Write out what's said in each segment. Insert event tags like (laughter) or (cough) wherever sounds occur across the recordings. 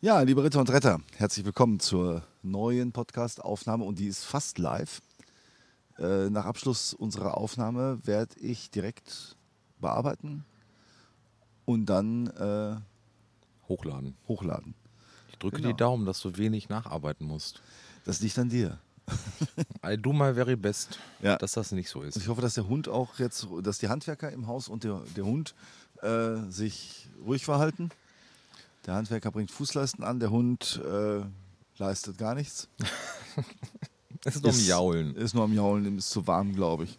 Ja, liebe Ritter und Retter, herzlich willkommen zur neuen Podcast-Aufnahme und die ist fast live. Äh, nach Abschluss unserer Aufnahme werde ich direkt bearbeiten und dann äh, Hochladen. hochladen. Ich drücke Genau. die Daumen, dass du wenig nacharbeiten musst. Das liegt an dir. I do my very best, Ja. dass das nicht so ist. Ich hoffe, dass der Hund auch jetzt, dass die Handwerker im Haus und der, der Hund äh, sich ruhig verhalten. Der Handwerker bringt Fußleisten an, der Hund äh, leistet gar nichts. Es (laughs) ist nur Ist- Jaulen. Ist nur am Jaulen, dem ist zu warm, glaube ich.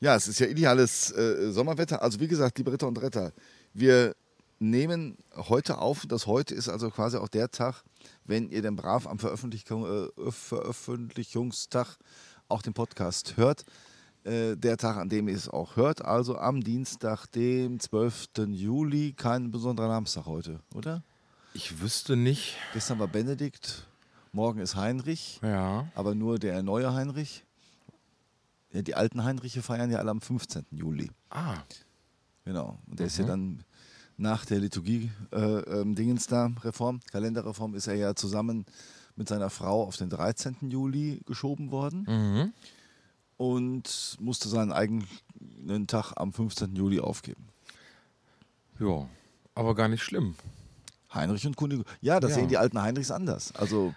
Ja, es ist ja ideales äh, Sommerwetter. Also wie gesagt, liebe Ritter und Retter, wir nehmen heute auf. Das heute ist also quasi auch der Tag, wenn ihr denn brav am Veröffentlichung, äh, Veröffentlichungstag auch den Podcast hört. Äh, der Tag, an dem ihr es auch hört, also am Dienstag, dem 12. Juli. Kein besonderer Namenstag heute, oder? Ich wüsste nicht. Gestern war Benedikt, morgen ist Heinrich Ja. aber nur der neue Heinrich. Ja, die alten Heinriche feiern ja alle am 15. Juli. Ah, Genau. Und der ist ja dann nach der Liturgie äh, ähm, da, Reform, Kalenderreform, ist er ja zusammen mit seiner Frau auf den 13. Juli geschoben worden mhm. und musste seinen eigenen Tag am 15. Juli aufgeben. ja. Aber gar nicht schlimm. Heinrich und Kunigo. Ja, das Ja. sehen die alten Heinrichs anders. Also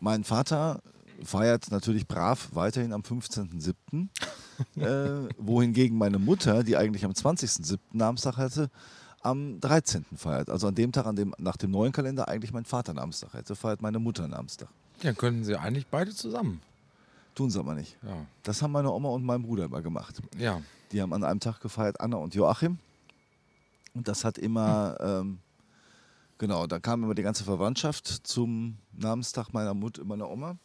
mein Vater feiert natürlich brav weiterhin am 15.07., (laughs) äh, wohingegen meine Mutter, die eigentlich am 20.07. Namenstag hatte, am 13. feiert. Also an dem Tag, an dem nach dem neuen Kalender eigentlich mein Vater Namenstag hätte, feiert meine Mutter Namenstag. Dann könnten sie eigentlich beide zusammen. Tun sie aber nicht. Ja. Das haben meine Oma und mein Bruder immer gemacht. Ja. Die haben an einem Tag gefeiert, Anna und Joachim. Und das hat immer, ähm, genau, da kam immer die ganze Verwandtschaft zum Namenstag meiner Mutter, meiner Oma.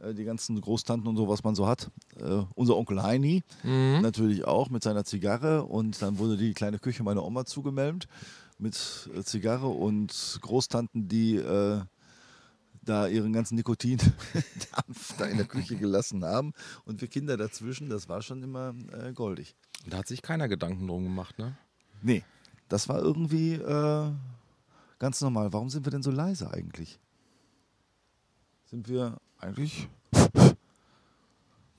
Äh, die ganzen Großtanten und so, was man so hat. Äh, unser Onkel Heini Mhm. natürlich auch mit seiner Zigarre. Und dann wurde die kleine Küche meiner Oma zugemeldet mit äh, Zigarre und Großtanten, die äh, da ihren ganzen Nikotindampf (laughs) da in der Küche gelassen haben. Und wir Kinder dazwischen, das war schon immer äh, goldig. Da hat sich keiner Gedanken drum gemacht, ne? Nee, das war irgendwie äh, ganz normal. Warum sind wir denn so leise eigentlich? Sind wir eigentlich.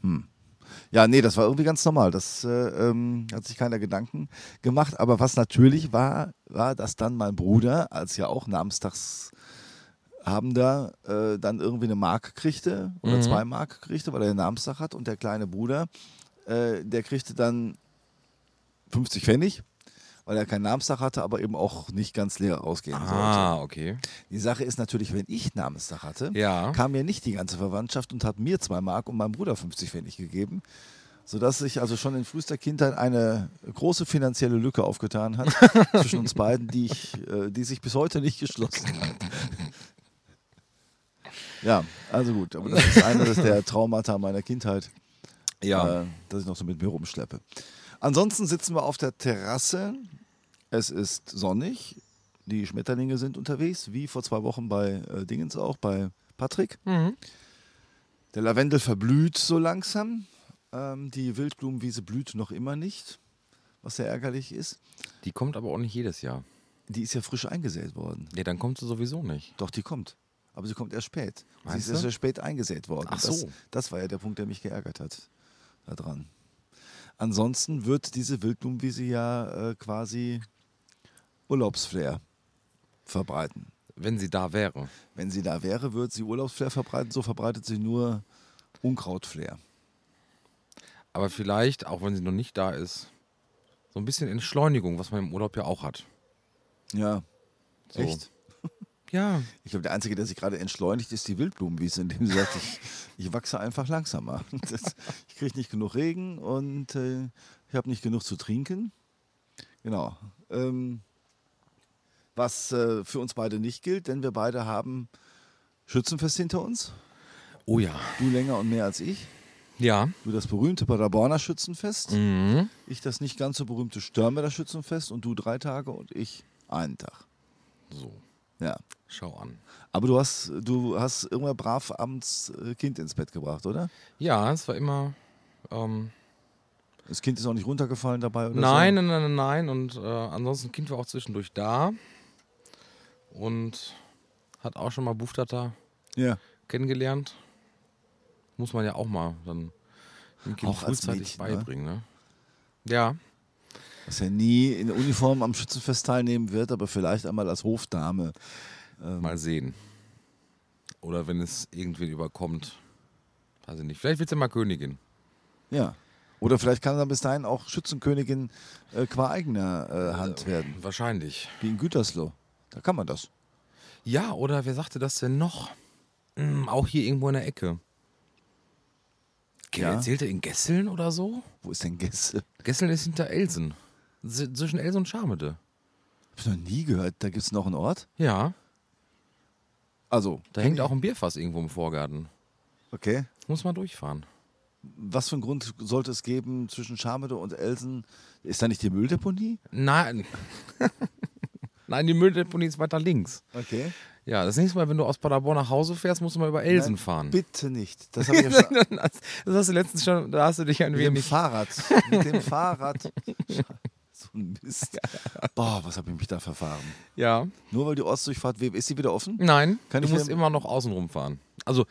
Hm. Ja, nee, das war irgendwie ganz normal. Das äh, ähm, hat sich keiner Gedanken gemacht. Aber was natürlich war, war, dass dann mein Bruder, als ja auch Namenstags Habender, äh, dann irgendwie eine Mark kriegte oder Mhm. zwei Mark kriegte, weil er einen Namenstag hat. Und der kleine Bruder, äh, der kriegte dann 50 Pfennig, weil er keinen Namenstag hatte, aber eben auch nicht ganz leer rausgehen sollte. Ah, okay. Die Sache ist natürlich, wenn ich Namenstag hatte, Ja. kam ja nicht die ganze Verwandtschaft und hat mir zwei Mark und meinem Bruder 50 Pfennig gegeben. Sodass sich also schon in frühester Kindheit eine große finanzielle Lücke aufgetan hat (laughs) zwischen uns beiden, die, ich, äh, die sich bis heute nicht geschlossen hat. (laughs) Ja, also gut, aber das ist eines der Traumata meiner Kindheit, Ja. äh, das ich noch so mit mir rumschleppe. Ansonsten sitzen wir auf der Terrasse. Es ist sonnig. Die Schmetterlinge sind unterwegs, wie vor zwei Wochen bei äh, Dingens auch, bei Patrick. Mhm. Der Lavendel verblüht so langsam. Ähm, die Wildblumenwiese blüht noch immer nicht, was sehr ärgerlich ist. Die kommt aber auch nicht jedes Jahr. Die ist ja frisch eingesät worden. Nee, dann kommt sie sowieso nicht. Doch, die kommt. Aber sie kommt erst spät. sie Meinst ist erst du? sehr spät eingesät worden. Ach das, so. das war ja der Punkt, der mich geärgert hat daran. Ansonsten wird diese Wildblumenwiese ja äh, quasi Urlaubsflair verbreiten. Wenn sie da wäre. Wenn sie da wäre, würde sie Urlaubsflair verbreiten. So verbreitet sie nur Unkrautflair. Aber vielleicht, auch wenn sie noch nicht da ist, so ein bisschen Entschleunigung, was man im Urlaub ja auch hat. Ja. So. Echt? Ja. Ich glaube, der Einzige, der sich gerade entschleunigt, ist die Wildblumenwiese, indem sie sagt, ich, ich wachse einfach langsamer. (laughs) Das, ich kriege nicht genug Regen und äh, ich habe nicht genug zu trinken. Genau. Ähm, was äh, für uns beide nicht gilt, denn wir beide haben Schützenfest hinter uns. Oh ja. Du länger und mehr als ich. Ja. Du das berühmte Paderborner Schützenfest. Mhm. Ich das nicht ganz so berühmte Störmer Schützenfest und du drei Tage und ich einen Tag. So, Ja. schau an. Aber du hast, du hast irgendwann brav abends äh, Kind ins Bett gebracht, oder? Ja, es war immer. Ähm, Das Kind ist auch nicht runtergefallen dabei oder nein, so? nein, nein, nein. Und äh, ansonsten, Kind war auch zwischendurch da. Und hat auch schon mal Buftata Ja. kennengelernt. Muss man ja auch mal dann dem Kind Auch frühzeitig Mädchen, ne? beibringen. Ne? Ja, Dass er nie in Uniform am Schützenfest teilnehmen wird, aber vielleicht einmal als Hofdame. mal sehen. Oder wenn es irgendwen überkommt. Weiß ich nicht. Vielleicht wird sie mal Königin. Ja. Oder vielleicht kann er dann bis dahin auch Schützenkönigin äh, qua eigener äh, Hand werden. Wahrscheinlich. Wie in Gütersloh. Da kann man das. Ja, oder wer sagte das denn noch? Hm, auch hier irgendwo in der Ecke. Ja. Erzählt er in Gesseln oder so? Wo ist denn Gäste? Gesseln ist hinter Elsen. Zwischen Elsen und Schamede. Hab ich noch nie gehört. Da gibt es noch einen Ort. Ja, Also, da hängt auch ein Bierfass irgendwo im Vorgarten. okay. Muss man durchfahren. Was für einen Grund sollte es geben zwischen Schamede und Elsen? Ist da nicht die Mülldeponie? Nein. (laughs) Nein, die Mülldeponie ist weiter links. Okay. Ja, das nächste Mal, wenn du aus Paderborn nach Hause fährst, musst du mal über Elsen Nein, fahren. Bitte nicht. Das (laughs) ja schon. Das hast du letztens schon, da hast du dich ein Mit dem wenig. Fahrrad. (laughs) Mit dem Fahrrad. Ein Mist. (laughs) Boah, was habe ich mich da verfahren? Ja. Nur weil die Ostdurchfahrt, we- ist sie wieder offen? Nein, Kann du ich musst immer noch außen rumfahren. Also,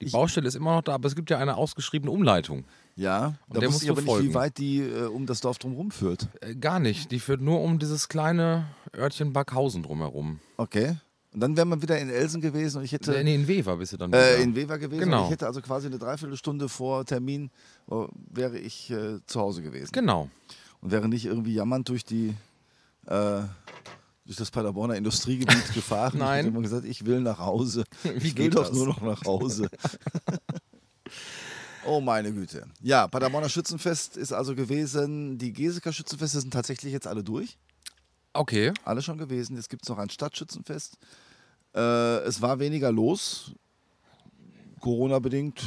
die Ich- Baustelle ist immer noch da, aber es gibt ja eine ausgeschriebene Umleitung. Ja. Und Da der wusste ich aber nicht, wie weit die äh, um das Dorf drumherum führt. Äh, gar nicht. Die führt nur um dieses kleine Örtchen Backhausen drumherum. Okay. Und dann wäre man wieder in Elsen gewesen und ich hätte. Nee, in Wever bist du dann Äh, wieder. in Weber gewesen. Genau. Und ich hätte also quasi eine Dreiviertelstunde vor Termin äh, wäre ich äh, zu Hause gewesen. Genau. Und wäre nicht irgendwie jammernd durch die äh, durch das Paderborner Industriegebiet (laughs) gefahren. Nein. Ich hätte immer gesagt, ich will nach Hause. (laughs) Wie ich will geht doch das? nur noch nach Hause. (laughs) oh meine Güte. Ja, Paderborner Schützenfest ist also gewesen. Die Geseker Schützenfeste sind tatsächlich jetzt alle durch. Okay. Alle schon gewesen. Jetzt gibt es noch ein Stadtschützenfest. Äh, es war weniger los. Corona-bedingt,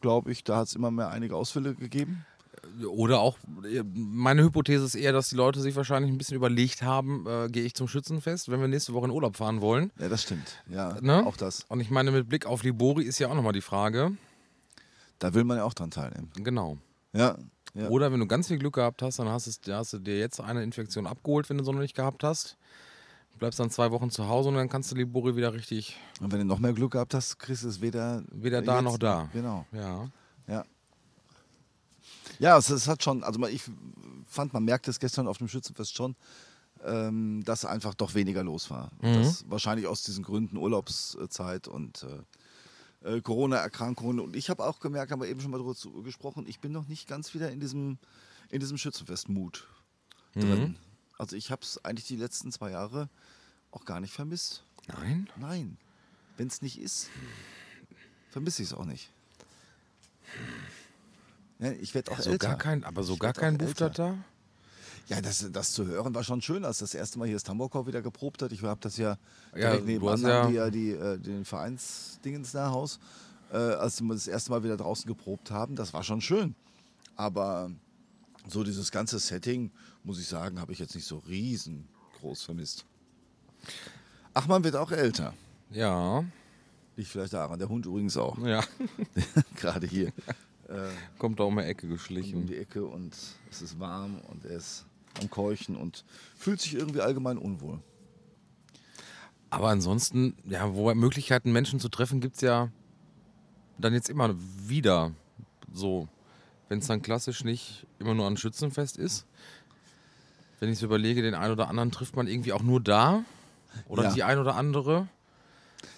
glaube ich, da hat es immer mehr einige Ausfälle gegeben. Oder auch, äh, meine Hypothese ist eher, dass die Leute sich wahrscheinlich ein bisschen überlegt haben, äh, gehe ich zum Schützenfest, wenn wir nächste Woche in Urlaub fahren wollen. Ja, das stimmt. Ja, Ne? auch das. Und ich meine, mit Blick auf die Bori ist ja auch nochmal die Frage. Da will man ja auch dran teilnehmen. Genau. Ja. Ja. Oder wenn du ganz viel Glück gehabt hast, dann hast, es, hast du dir jetzt eine Infektion abgeholt, wenn du so noch nicht gehabt hast. Du bleibst dann zwei Wochen zu Hause und dann kannst du die Bori wieder richtig, Und wenn du noch mehr Glück gehabt hast, kriegst du es weder, Weder da jetzt- noch da. Genau. ja. Ja. Ja, es, es hat schon, also ich fand, man merkte es gestern auf dem Schützenfest schon, ähm, dass einfach doch weniger los war. Mhm. Das wahrscheinlich aus diesen Gründen Urlaubszeit und äh, äh, Corona-Erkrankungen. Und ich habe auch gemerkt, haben wir eben schon mal darüber zu- gesprochen, ich bin noch nicht ganz wieder in diesem, in diesem Schützenfest-Mut drin. Also ich habe es eigentlich die letzten zwei Jahre auch gar nicht vermisst. Nein? Nein, wenn es nicht ist, vermisse ich es auch nicht. Ja, ich werde auch So älter. gar kein, aber so Ich gar kein auch älter. Ja, das, das zu hören war schon schön, als das erste Mal hier das Tambourchor wieder geprobt hat. Ich habe das ja Ja, direkt du nebenan, ja- die ja die, äh, den Vereinsdingens da Haus, äh, als wir das erste Mal wieder draußen geprobt haben. Das war schon schön. Aber so dieses ganze Setting, muss ich sagen, habe ich jetzt nicht so riesengroß vermisst. Ach, man wird auch älter. Ja. Liegt vielleicht daran. Der Hund übrigens auch. Ja. (laughs) Gerade hier Kommt da um die Ecke um geschlichen. die Ecke und es ist warm und er ist am Keuchen und fühlt sich irgendwie allgemein unwohl. Aber ansonsten, ja, wo Möglichkeiten, Menschen zu treffen, gibt es ja dann jetzt immer wieder so. Wenn es dann klassisch nicht immer nur ein Schützenfest ist. Wenn ich so überlege, den einen oder anderen trifft man irgendwie auch nur da. Oder Ja. die ein oder andere.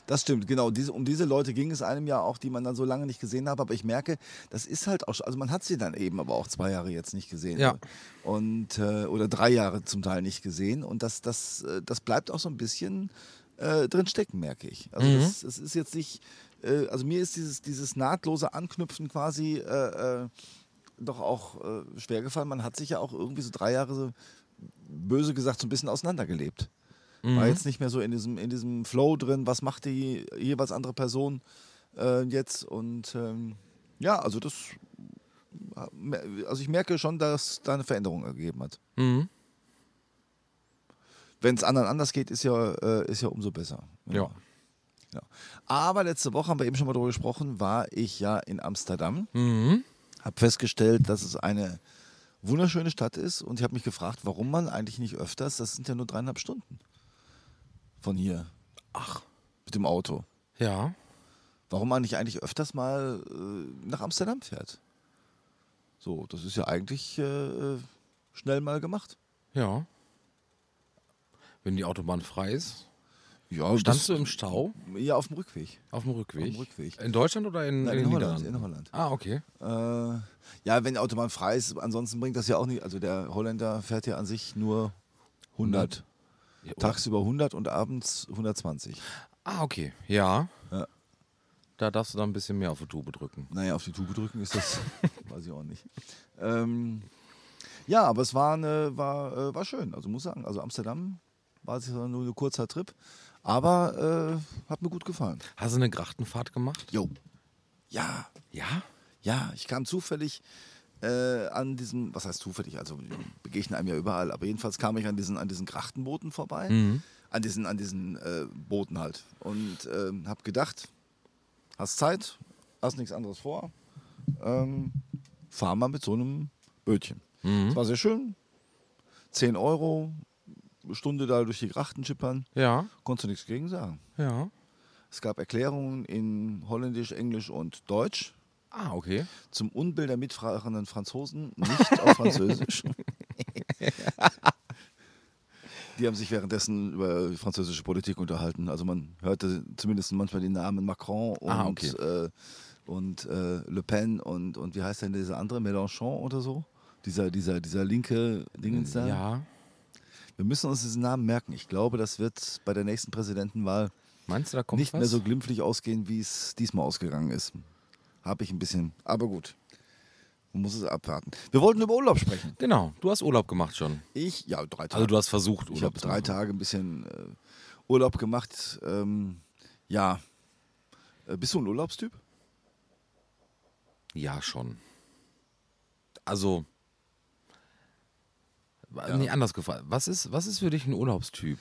Das stimmt, genau. Diese, um diese Leute ging es einem ja auch, die man dann so lange nicht gesehen hat. Aber ich merke, das ist halt auch, schon- also man hat sie dann eben aber auch zwei Jahre jetzt nicht gesehen. Ja. Und, äh, oder drei Jahre zum Teil nicht gesehen. Und das, das, äh, das bleibt auch so ein bisschen äh, drin stecken, merke ich. Also Mhm. das, das ist jetzt nicht, äh, also mir ist dieses, dieses nahtlose Anknüpfen quasi äh, äh, doch auch äh, schwer gefallen. Man hat sich ja auch irgendwie so drei Jahre so, böse gesagt, so ein bisschen auseinandergelebt. War jetzt nicht mehr so in diesem, in diesem Flow drin, was macht die jeweils andere Person äh, jetzt. Und ähm, ja, also das, also ich merke schon, dass da eine Veränderung ergeben hat. Mhm. Wenn es anderen anders geht, ist ja, äh, ist ja umso besser. Ja. Ja. Aber letzte Woche haben wir eben schon mal darüber gesprochen, war ich ja in Amsterdam, Mhm. habe festgestellt, dass es eine wunderschöne Stadt ist und ich habe mich gefragt, warum man eigentlich nicht öfters, das sind ja nur dreieinhalb Stunden von hier. Ach. Mit dem Auto. Ja. Warum man nicht eigentlich öfters mal äh, nach Amsterdam fährt. So, das ist ja eigentlich äh, schnell mal gemacht. Ja. Wenn die Autobahn frei ist. Ja, Standst du im Stau Ja, auf dem Rückweg. auf dem Rückweg? Auf dem Rückweg. In Deutschland oder in, Nein, in, in, Holland, in Holland. Ah, okay. Äh, ja, wenn die Autobahn frei ist, ansonsten bringt das ja auch nicht. Also der Holländer fährt ja an sich nur 100. Ja, Tagsüber 100 und abends 120. Ah, okay. Ja. Ja. Da darfst du dann ein bisschen mehr auf die Tube drücken. Naja, auf die Tube drücken ist das, (laughs) weiß ich auch nicht. Ähm, ja, aber es war, eine, war, äh, war schön. Also muss sagen, also Amsterdam war es nur ein kurzer Trip, aber äh, hat mir gut gefallen. Hast du eine Grachtenfahrt gemacht? Jo. Ja, Ja. ja, ich kam zufällig äh, an diesem, was heißt zufällig, also begegnen einem ja überall, aber jedenfalls kam ich an diesen, an diesen Grachtenbooten vorbei, Mhm. an diesen, an diesen äh, Booten halt und ähm, habe gedacht, hast Zeit, hast nichts anderes vor, ähm, fahr mal mit so einem Bötchen. Mhm. Es war sehr schön, 10 Euro, Stunde da durch die Grachten schippern, Ja. konntest du nichts gegen sagen. Ja. Es gab Erklärungen in Holländisch, Englisch und Deutsch. Ah, okay. Zum Unbill der mitfahrenden Franzosen, nicht auf Französisch. (laughs) Die haben sich währenddessen über französische Politik unterhalten. Also man hörte zumindest manchmal den Namen Macron und, Ah, okay. äh, und äh, Le Pen und, und wie heißt denn dieser andere, Mélenchon oder so? Dieser, dieser, dieser linke Dingens da. Ja. Wir müssen uns diesen Namen merken. Ich glaube, das wird bei der nächsten Präsidentenwahl Meinst du, da kommt nicht was? mehr so glimpflich ausgehen, wie es diesmal ausgegangen ist. Habe ich ein bisschen. Aber gut. Man muss es abwarten. Wir wollten über Urlaub sprechen. Genau. Du hast Urlaub gemacht schon. Ich, ja, drei Tage. Also du hast versucht, ich Urlaub habe zu drei machen. Tage ein bisschen äh, Urlaub gemacht. Ähm, ja. Äh, bist du ein Urlaubstyp? Ja, schon. Also. Ja. Nee, anders gefragt. Was ist, was ist für dich ein Urlaubstyp?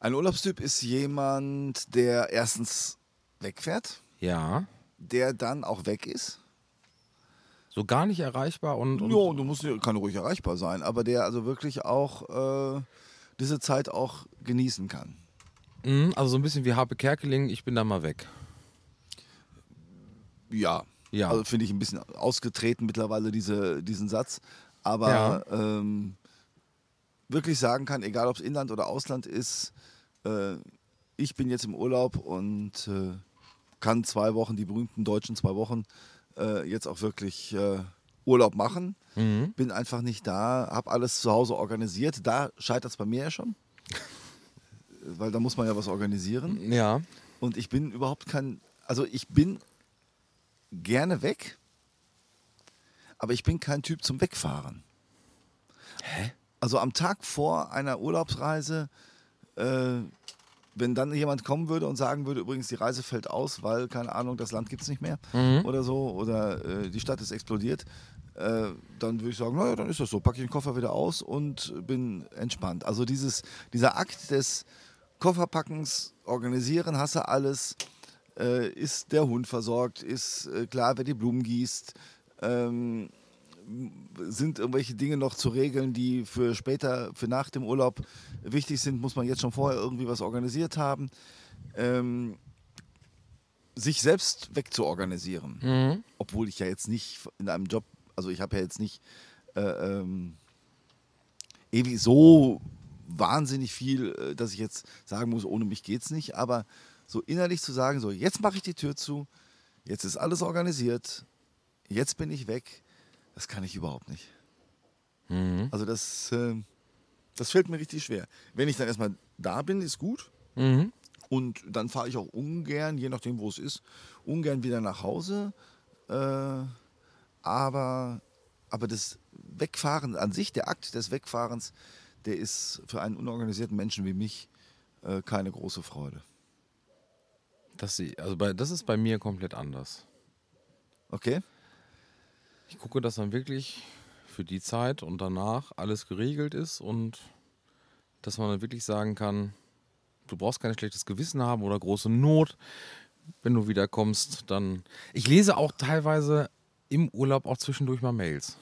Ein Urlaubstyp ist jemand, der erstens wegfährt, Ja. Der dann auch weg ist. So gar nicht erreichbar und. und Ja, du musst, ja- kann ruhig erreichbar sein, aber der also wirklich auch äh, diese Zeit auch genießen kann. Mhm, also so ein bisschen wie Harpe Kerkeling, ich bin da mal weg. Ja. Ja. Also finde ich ein bisschen ausgetreten mittlerweile, diese, diesen Satz. Aber Ja. ähm, wirklich sagen kann, egal ob es Inland oder Ausland ist, äh, ich bin jetzt im Urlaub und äh, kann zwei Wochen, die berühmten deutschen zwei Wochen, äh, jetzt auch wirklich äh, Urlaub machen. Mhm. Bin einfach nicht da, habe alles zu Hause organisiert. Da scheitert es bei mir ja schon. (laughs) Weil da muss man ja was organisieren. Ja. Und ich bin überhaupt kein, also ich bin gerne weg, aber ich bin kein Typ zum Wegfahren. Hä? Also am Tag vor einer Urlaubsreise, äh, wenn dann jemand kommen würde und sagen würde, übrigens die Reise fällt aus, weil, keine Ahnung, das Land gibt es nicht mehr Mhm. oder so, oder äh, die Stadt ist explodiert, äh, dann würde ich sagen, naja, dann ist das so, packe ich den Koffer wieder aus und bin entspannt. Also dieses, dieser Akt des Kofferpackens, organisieren, hast du alles, äh, ist der Hund versorgt, ist äh, klar, wer die Blumen gießt, ähm, sind irgendwelche Dinge noch zu regeln, die für später, für nach dem Urlaub wichtig sind, muss man jetzt schon vorher irgendwie was organisiert haben. Ähm, sich selbst wegzuorganisieren, Mhm. obwohl ich ja jetzt nicht in einem Job, also ich habe ja jetzt nicht äh, ähm, ewig so wahnsinnig viel, äh, dass ich jetzt sagen muss, ohne mich geht's nicht, aber so innerlich zu sagen, so jetzt mache ich die Tür zu, jetzt ist alles organisiert, jetzt bin ich weg, das kann ich überhaupt nicht. Mhm. Also das, äh, das fällt mir richtig schwer. Wenn ich dann erstmal da bin, ist gut. Mhm. Und dann fahre ich auch ungern, je nachdem, wo es ist, ungern wieder nach Hause. Äh, aber, aber das Wegfahren an sich, der Akt des Wegfahrens, der ist für einen unorganisierten Menschen wie mich äh, keine große Freude. Das, also bei, das ist bei mir komplett anders. Okay? Ich gucke, dass dann wirklich für die Zeit und danach alles geregelt ist und dass man dann wirklich sagen kann, du brauchst kein schlechtes Gewissen haben oder große Not, wenn du wiederkommst. Dann. Ich lese auch teilweise im Urlaub auch zwischendurch mal Mails.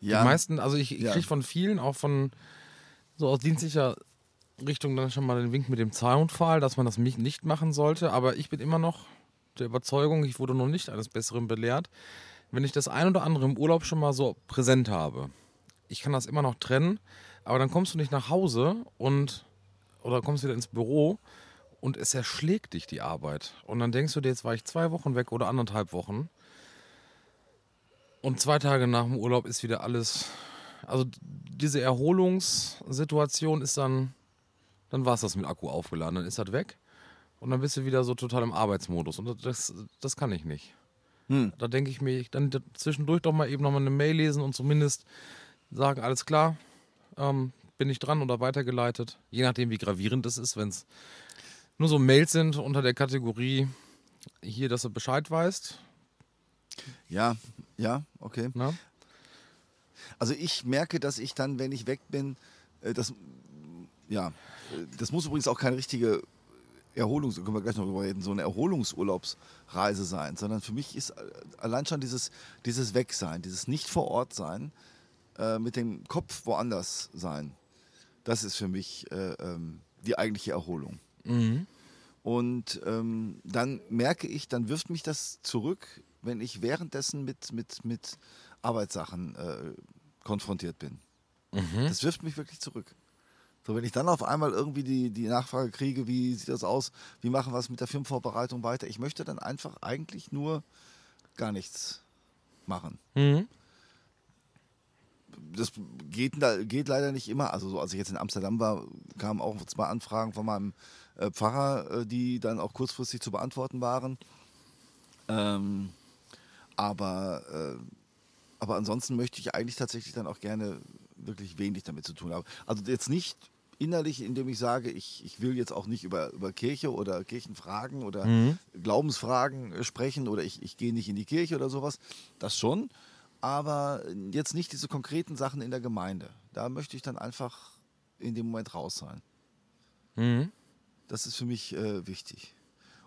Ja, Die meisten, also ich, ich Ja. kriege von vielen, auch von so aus dienstlicher Richtung dann schon mal den Wink mit dem Zaunpfahl, dass man das nicht machen sollte. Aber ich bin immer noch der Überzeugung, ich wurde noch nicht eines Besseren belehrt. Wenn ich das ein oder andere im Urlaub schon mal so präsent habe, ich kann das immer noch trennen, aber dann kommst du nicht nach Hause und oder kommst wieder ins Büro und es erschlägt dich die Arbeit. Und dann denkst du dir, jetzt war ich zwei Wochen weg oder anderthalb Wochen. Und zwei Tage nach dem Urlaub ist wieder alles. Also diese Erholungssituation ist dann, dann war es das mit Akku aufgeladen, dann ist das weg. Und dann bist du wieder so total im Arbeitsmodus. Und das, das kann ich nicht. Hm. Da denke ich mir, dann zwischendurch doch mal eben nochmal eine Mail lesen und zumindest sagen, alles klar, ähm, bin ich dran oder weitergeleitet. Je nachdem, wie gravierend das ist, wenn es nur so Mails sind unter der Kategorie hier, dass du Bescheid weißt. Ja, ja, okay. Na? Also ich merke, dass ich dann, wenn ich weg bin, äh, das, ja, äh, das muss übrigens auch keine richtige Erholungs, können wir gleich noch drüber reden, so eine Erholungsurlaubsreise sein, sondern für mich ist äh, allein schon dieses, dieses Wegsein, dieses nicht vor Ort sein, äh, mit dem Kopf woanders sein, das ist für mich äh, ähm, die eigentliche Erholung. Mhm. Und ähm, dann merke ich, dann wirft mich das zurück, wenn ich währenddessen mit, mit, mit Arbeitssachen äh, konfrontiert bin. Mhm. Das wirft mich wirklich zurück. So, wenn ich dann auf einmal irgendwie die, die Nachfrage kriege, wie sieht das aus, wie machen wir es mit der Filmvorbereitung weiter, ich möchte dann einfach eigentlich nur gar nichts machen. Mhm. Das geht, geht leider nicht immer. Also, so, als ich jetzt in Amsterdam war, kamen auch zwei Anfragen von meinem äh, Pfarrer, äh, die dann auch kurzfristig zu beantworten waren. Ähm, aber, äh, aber ansonsten möchte ich eigentlich tatsächlich dann auch gerne wirklich wenig damit zu tun haben. Also jetzt nicht innerlich, indem ich sage, ich, ich will jetzt auch nicht über, über Kirche oder Kirchenfragen oder Mhm. Glaubensfragen äh, sprechen oder ich, ich gehe nicht in die Kirche oder sowas. Das schon, aber jetzt nicht diese konkreten Sachen in der Gemeinde. Da möchte ich dann einfach in dem Moment raus sein. Mhm. Das ist für mich äh, wichtig.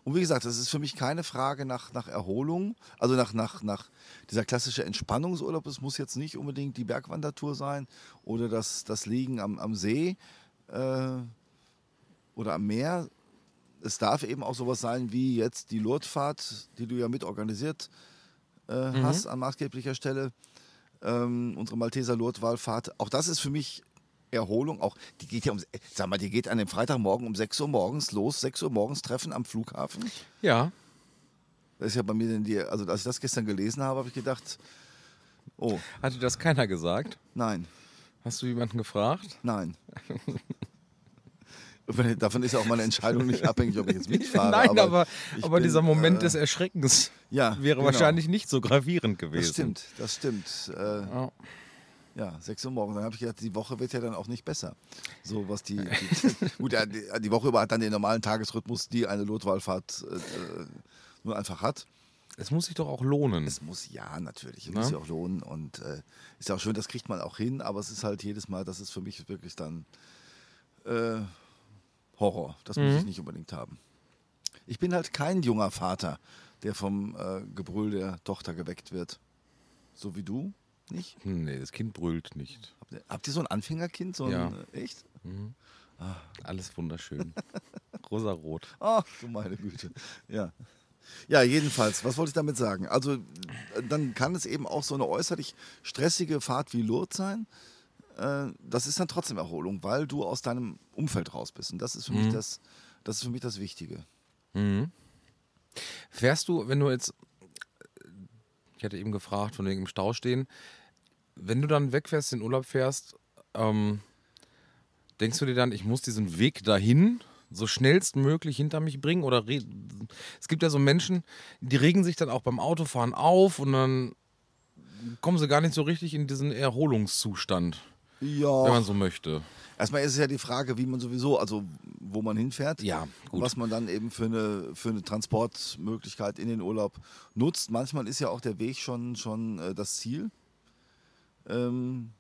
Und wie gesagt, das ist für mich keine Frage nach, nach Erholung, also nach, nach, nach dieser klassische Entspannungsurlaub. Es muss jetzt nicht unbedingt die Bergwandertour sein oder das, das Liegen am, am See äh, oder am Meer. Es darf eben auch sowas sein wie jetzt die Lourdesfahrt, die du ja mit organisiert äh, Mhm. hast an maßgeblicher Stelle. Ähm, unsere Malteser Lourdeswallfahrt. Auch das ist für mich Erholung. Auch die geht ja um, sag mal, die geht an dem Freitagmorgen um 6 Uhr morgens los. 6 Uhr morgens Treffen am Flughafen. Ja. Das ist ja bei mir denn die, also als ich das gestern gelesen habe, habe ich gedacht, oh, Hat dir das keiner gesagt? nein, Hast du jemanden gefragt? nein. (laughs) Davon ist ja auch meine Entscheidung nicht abhängig, ob ich jetzt mitfahre. Nein, aber, ich aber bin, dieser Moment äh, des Erschreckens ja, wäre genau. wahrscheinlich nicht so gravierend gewesen. Das stimmt, das stimmt. Äh, Ja. Ja, 6 Uhr morgens. Dann habe ich gedacht, die Woche wird ja dann auch nicht besser. So was die, die (laughs) gut, ja, die, die Woche über hat dann den normalen Tagesrhythmus, die eine Lotwahlfahrt äh, äh, nur einfach hat. Es muss sich doch auch lohnen. Es muss ja natürlich, es Na? muss ja auch lohnen und äh, ist ja auch schön, das kriegt man auch hin, aber es ist halt jedes Mal, das ist für mich wirklich dann äh, Horror. Das muss Mhm. ich nicht unbedingt haben. Ich bin halt kein junger Vater, der vom äh, Gebrüll der Tochter geweckt wird. So wie du, nicht? Nee, das Kind brüllt nicht. Habt ihr, habt ihr so ein Anfängerkind? So ein, Ja. äh, echt? Alles wunderschön. Rosarot. (laughs) Ach, du meine Güte. Ja. Ja, jedenfalls, was wollte ich damit sagen? Also, äh, dann kann es eben auch so eine äußerlich stressige Fahrt wie Lourdes sein. Äh, Das ist dann trotzdem Erholung, weil du aus deinem Umfeld raus bist. Und das ist für, mich, das, das, ist für mich das Wichtige. Mhm. Fährst du, wenn du jetzt, ich hatte eben gefragt, von wegen im Stau stehen, wenn du dann wegfährst, in den Urlaub fährst, ähm, denkst du dir dann, ich muss diesen Weg dahin so schnellstmöglich hinter mich bringen? Oder es gibt ja so Menschen, die regen sich dann auch beim Autofahren auf und dann kommen sie gar nicht so richtig in diesen Erholungszustand, Ja. wenn man so möchte. Erstmal ist es ja die Frage, wie man sowieso, also wo man hinfährt. Ja, gut. Was man dann eben für eine, für eine Transportmöglichkeit in den Urlaub nutzt. Manchmal ist ja auch der Weg schon, schon äh, das Ziel. Ähm,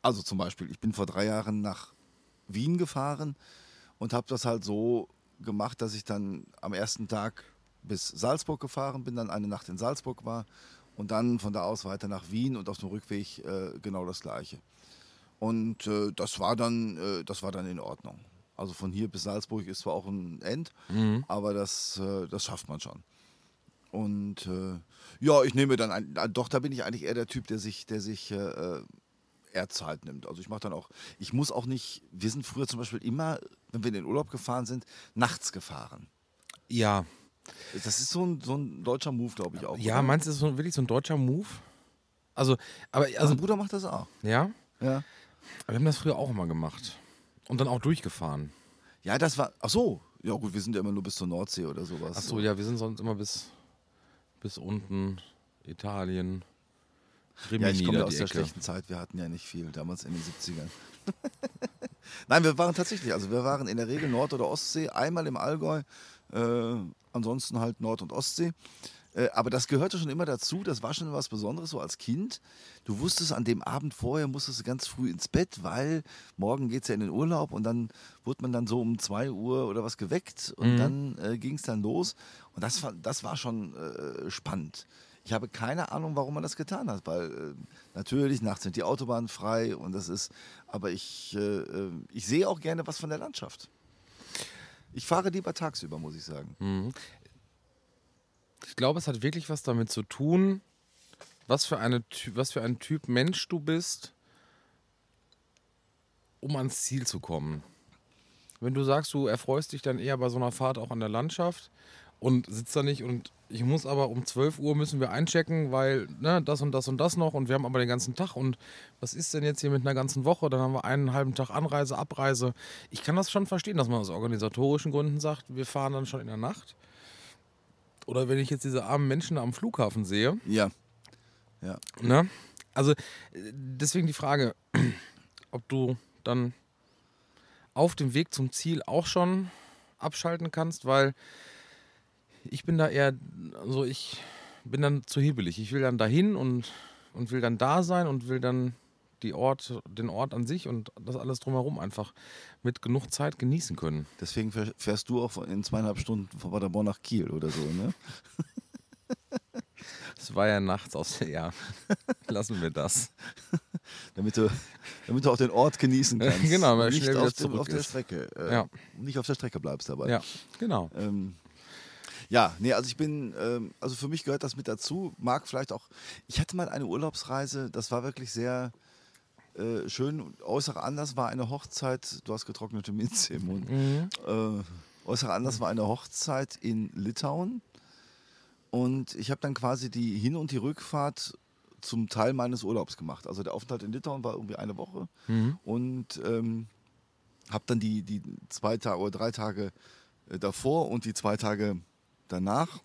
also zum Beispiel, ich bin vor drei Jahren nach Wien gefahren und habe das halt so gemacht, dass ich dann am ersten Tag bis Salzburg gefahren bin, dann eine Nacht in Salzburg war und dann von da aus weiter nach Wien und auf dem Rückweg äh, genau das gleiche. Und äh, das war dann, äh, das war dann in Ordnung. Also von hier bis Salzburg ist zwar auch ein End, Mhm. aber das, äh, das schafft man schon. Und äh, ja, ich nehme dann, ein, äh, doch, da bin ich eigentlich eher der Typ, der sich, der sich eher Zeit nimmt. Also ich mache dann auch, ich muss auch nicht, wir sind früher zum Beispiel immer, wenn wir in den Urlaub gefahren sind, nachts gefahren. Ja. Das ist so ein, so ein deutscher Move, glaube ich auch. Ja, oder? meinst du, das ist wirklich so ein deutscher Move? Also, aber, Also mein Bruder macht das auch. ja? Ja. Wir haben das früher auch immer gemacht. Und dann auch durchgefahren. Ja, das war, ach so, ja gut, wir sind ja immer nur bis zur Nordsee oder sowas. Ach so, ja, wir sind sonst immer bis, bis unten, Italien, Rimini, Ja, ich komme aus der Ecke. schlechten Zeit. Wir hatten ja nicht viel damals in den 70ern. (laughs) Nein, wir waren tatsächlich, also wir waren in der Regel Nord- oder Ostsee, einmal im Allgäu, äh, ansonsten halt Nord- und Ostsee. Äh, aber das gehörte schon immer dazu, das war schon was Besonderes so als Kind. Du wusstest, an dem Abend vorher musstest du ganz früh ins Bett, weil morgen geht es ja in den Urlaub und dann wurde man dann so um 2 Uhr oder was geweckt und dann äh, ging es dann los. Und das, war- das war schon äh, spannend. Ich habe keine Ahnung, warum man das getan hat, weil äh, natürlich nachts sind die Autobahnen frei und das ist, aber ich, äh, äh, ich sehe auch gerne was von der Landschaft. Ich fahre lieber tagsüber, muss ich sagen. Mhm. Ich glaube, es hat wirklich was damit zu tun, was für, eine, was für ein Typ Mensch du bist, um ans Ziel zu kommen. Wenn du sagst, du erfreust dich dann eher bei so einer Fahrt auch an der Landschaft und sitzt da nicht und ich muss aber um 12 Uhr müssen wir einchecken, weil ne, das und das und das noch und wir haben aber den ganzen Tag und was ist denn jetzt hier mit einer ganzen Woche? Dann haben wir einen halben Tag Anreise, Abreise. Ich kann das schon verstehen, dass man aus organisatorischen Gründen sagt, wir fahren dann schon in der Nacht. Oder wenn ich jetzt diese armen Menschen am Flughafen sehe, Ja. Ja. ne? Also deswegen die Frage, (clears throat) ob du dann auf dem Weg zum Ziel auch schon abschalten kannst, weil ich bin da eher so, ich bin dann zu hibbelig. Ich will dann dahin und, und will dann da sein und will dann die Ort, den Ort an sich und das alles drumherum einfach mit genug Zeit genießen können. Deswegen fähr- fährst du auch in zweieinhalb Stunden von Paderborn nach Kiel oder so, ne? (laughs) Es war ja nachts aus, ja, lassen wir das. Damit du, damit du auch den Ort genießen kannst. (laughs) Genau, weil nicht schnell auf, dem, auf der. Strecke. Äh, Ja. Nicht auf der Strecke bleibst dabei. Ja, genau. Ähm, ja, nee, also ich bin, ähm, also für mich gehört das mit dazu. Mag vielleicht auch, ich hatte mal eine Urlaubsreise, das war wirklich sehr äh, schön. Äußerer Anlass war eine Hochzeit, du hast getrocknete Minze im Mund. Mhm. Äh, äußerer Anlass war eine Hochzeit in Litauen. Und ich habe dann quasi die Hin- und die Rückfahrt zum Teil meines Urlaubs gemacht. Also der Aufenthalt in Litauen war irgendwie eine Woche. Mhm. Und ähm, habe dann die, die zwei Tage oder drei Tage äh, davor und die zwei Tage danach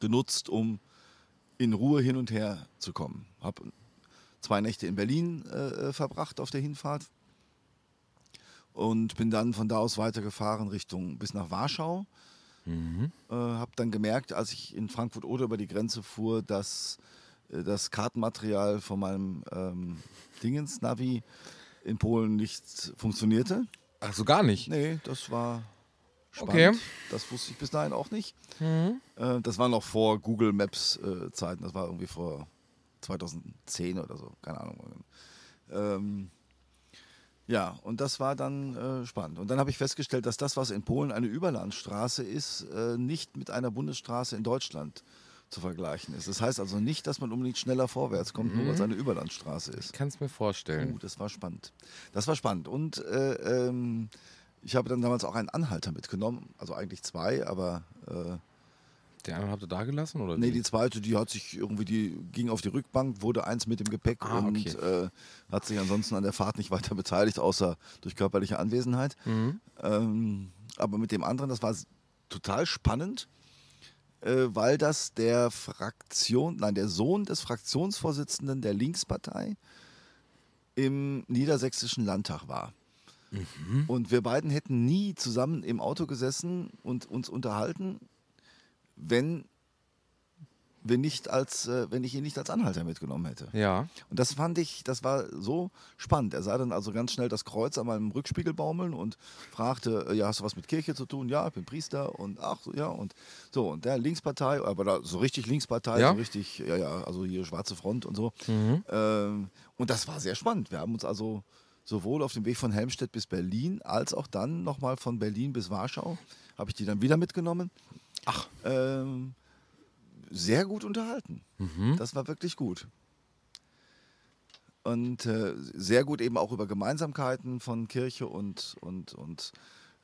genutzt, um in Ruhe hin und her zu kommen. Habe zwei Nächte in Berlin äh, äh, verbracht auf der Hinfahrt und bin dann von da aus weitergefahren Richtung bis nach Warschau. Mhm. Äh, habe dann gemerkt, als ich in Frankfurt oder über die Grenze fuhr, dass äh, das Kartenmaterial von meinem ähm, Dingens-Navi in Polen nicht funktionierte. Ach so, gar nicht. Nee, das war spannend. Okay. Das wusste ich bis dahin auch nicht. Mhm. Äh, das war noch vor Google Maps äh, Zeiten. Das war irgendwie vor 2010 oder so. Keine Ahnung. Ähm, ja, und das war dann äh, spannend. Und dann habe ich festgestellt, dass das, was in Polen eine Überlandstraße ist, äh, nicht mit einer Bundesstraße in Deutschland zu vergleichen ist. Das heißt also nicht, dass man unbedingt schneller vorwärts kommt, nur weil es eine Überlandstraße ist. Ich kann es mir vorstellen. Uh, das war spannend. Das war spannend. Und äh, ähm, ich habe dann damals auch einen Anhalter mitgenommen. Also eigentlich zwei, aber äh, Den anderen habt ihr da gelassen? Oder nee, die zweite, die hat sich irgendwie, die ging auf die Rückbank, wurde eins mit dem Gepäck Ah, und okay. äh, hat sich ansonsten an der Fahrt nicht weiter beteiligt, außer durch körperliche Anwesenheit. Mhm. Ähm, aber mit dem anderen, das war total spannend, äh, weil das der Fraktion, nein, der Sohn des Fraktionsvorsitzenden der Linkspartei im niedersächsischen Landtag war. Und wir beiden hätten nie zusammen im Auto gesessen und uns unterhalten, wenn wir nicht als, äh, wenn ich ihn nicht als Anhalter mitgenommen hätte. Ja. Und das fand ich, das war so spannend. Er sah dann also ganz schnell das Kreuz an meinem Rückspiegel baumeln und fragte, äh, ja, hast du was mit Kirche zu tun? Ja, ich bin Priester und ach, ja, und so. Und der Linkspartei, aber da so richtig Linkspartei, Ja? so richtig, ja, ja, also hier schwarze Front und so. Mhm. Ähm, und das war sehr spannend. Wir haben uns also sowohl auf dem Weg von Helmstedt bis Berlin, als auch dann nochmal von Berlin bis Warschau. Habe ich die dann wieder mitgenommen. Ach. Ähm, sehr gut unterhalten. Das war wirklich gut. Und äh, sehr gut eben auch über Gemeinsamkeiten von Kirche und, und, und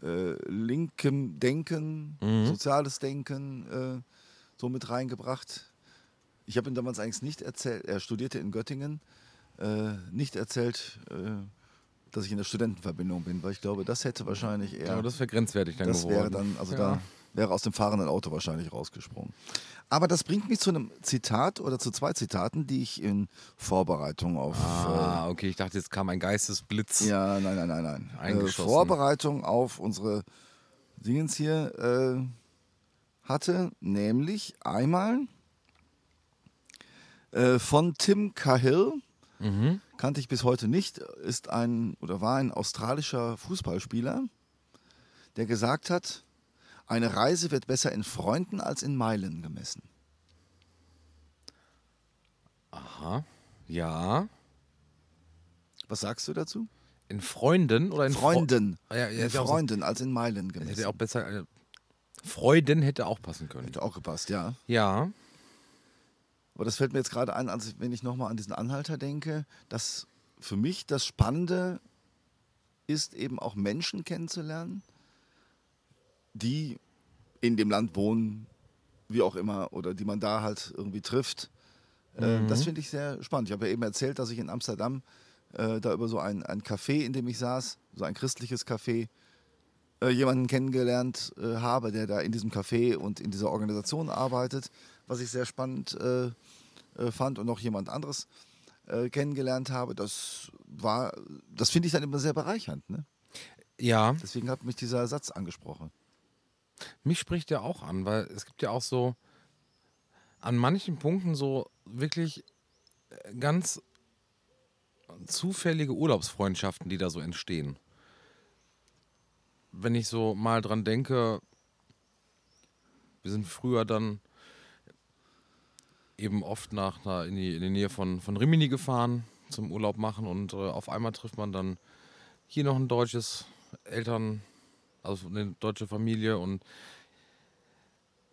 äh, linkem Denken, soziales Denken äh, so mit reingebracht. Ich habe ihm damals eigentlich nicht erzählt, er studierte in Göttingen, äh, nicht erzählt, äh, dass ich in der Studentenverbindung bin, weil ich glaube, das hätte wahrscheinlich eher. Ja, das wäre grenzwertig dann Das geworden. wäre dann, also ja. da wäre aus dem fahrenden Auto wahrscheinlich rausgesprungen. Aber das bringt mich zu einem Zitat oder zu zwei Zitaten, die ich in Vorbereitung auf. Ah, okay, ich dachte, jetzt kam ein Geistesblitz. Äh, ja, nein, nein, nein, nein. Äh, Eingeschossen. Vorbereitung auf unsere Dingens hier äh, hatte, nämlich einmal äh, von Tim Cahill. Mhm. Kannte ich bis heute nicht, ist ein oder war ein australischer Fußballspieler, der gesagt hat, eine Reise wird besser in Freunden als in Meilen gemessen. Aha. Ja. Was sagst du dazu? In Freunden oder in Freunden. Ah, ja, ja, in auch so- Freunden als in Meilen gemessen. hätte auch besser. Äh, Freuden hätte auch passen können. Hätte auch gepasst, ja. Ja. Aber das fällt mir jetzt gerade ein, als ich, wenn ich nochmal an diesen Anhalter denke, dass für mich das Spannende ist, eben auch Menschen kennenzulernen, die in dem Land wohnen, wie auch immer, oder die man da halt irgendwie trifft. Äh, Das finde ich sehr spannend. Ich habe ja eben erzählt, dass ich in Amsterdam äh, da über so ein, ein Café, in dem ich saß, so ein christliches Café, äh, jemanden kennengelernt äh, habe, der da in diesem Café und in dieser Organisation arbeitet, was ich sehr spannend äh, äh, fand und noch jemand anderes äh, kennengelernt habe. Das war, das finde ich dann immer sehr bereichernd. Ne? Ja. Deswegen hat mich dieser Satz angesprochen. Mich spricht der auch an, weil es gibt ja auch so an manchen Punkten so wirklich äh, ganz zufällige Urlaubsfreundschaften, die da so entstehen. Wenn ich so mal dran denke, wir sind früher dann eben oft nach nach- in, die, in die Nähe von, von Rimini gefahren zum Urlaub machen und äh, auf einmal trifft man dann hier noch ein deutsches Eltern, also eine deutsche Familie und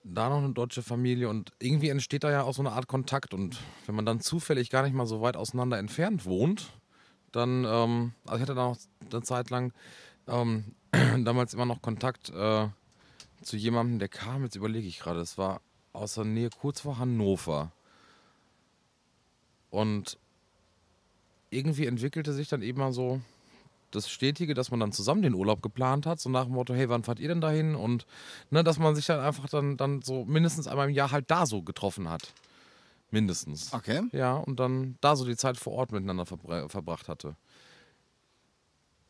da noch eine deutsche Familie und irgendwie entsteht da ja auch so eine Art Kontakt und wenn man dann zufällig gar nicht mal so weit auseinander entfernt wohnt, dann, ähm, also ich hatte da noch eine Zeit lang ähm, (clears throat) damals immer noch Kontakt äh, zu jemandem, der kam, jetzt überlege ich gerade, das war aus der Nähe kurz vor Hannover. Und irgendwie entwickelte sich dann eben mal so das Stetige, dass man dann zusammen den Urlaub geplant hat, so nach dem Motto, hey, wann fahrt ihr denn dahin? Und ne, dass man sich dann einfach dann, dann so mindestens einmal im Jahr halt da so getroffen hat. Mindestens. Okay. Ja, und dann da so die Zeit vor Ort miteinander verbra verbracht hatte.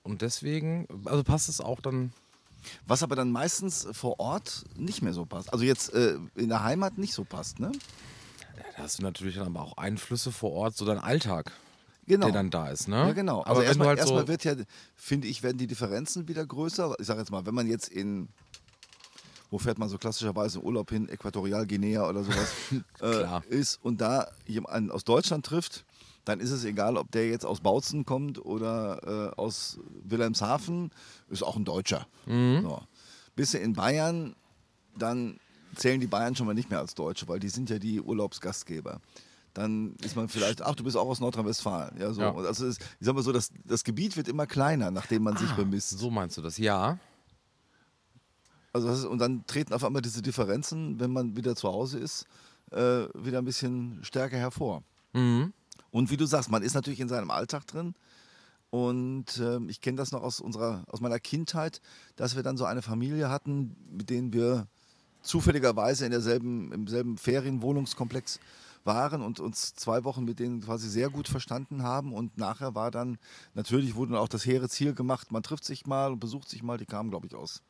Und deswegen, also passt es auch dann, Was aber dann meistens vor Ort nicht mehr so passt. Also jetzt äh, in der Heimat nicht so passt, ne? ja, da hast du natürlich dann aber auch Einflüsse vor Ort, so dein Alltag, Genau. der dann da ist, ne? Ja, genau. Aber Also erstmal, halt erstmal so, wird ja, finde ich, werden die Differenzen wieder größer. Ich sage jetzt mal, wenn man jetzt in, wo fährt man so klassischerweise in Urlaub hin, Äquatorialguinea oder sowas, (laughs) äh, ist und da jemanden aus Deutschland trifft, dann ist es egal, ob der jetzt aus Bautzen kommt oder äh, aus Wilhelmshaven, ist auch ein Deutscher. Mhm. So. Bist du in Bayern, dann zählen die Bayern schon mal nicht mehr als Deutsche, weil die sind ja die Urlaubsgastgeber. Dann ist man vielleicht, ach, du bist auch aus Nordrhein-Westfalen. Ja, so. Ja. Also ist, ich sag mal so, das, das Gebiet wird immer kleiner, nachdem man sich bemisst. Ah, so meinst du das, ja. Also ist, und dann treten auf einmal diese Differenzen, wenn man wieder zu Hause ist, äh, wieder ein bisschen stärker hervor. Mhm. Und wie du sagst, man ist natürlich in seinem Alltag drin. Und ähm, ich kenne das noch aus, unserer, aus meiner Kindheit, dass wir dann so eine Familie hatten, mit denen wir zufälligerweise in derselben, im selben Ferienwohnungskomplex waren und uns zwei Wochen mit denen quasi sehr gut verstanden haben. Und nachher war dann, natürlich wurde dann auch das hehre Ziel gemacht, man trifft sich mal und besucht sich mal. Die kamen, glaube ich, aus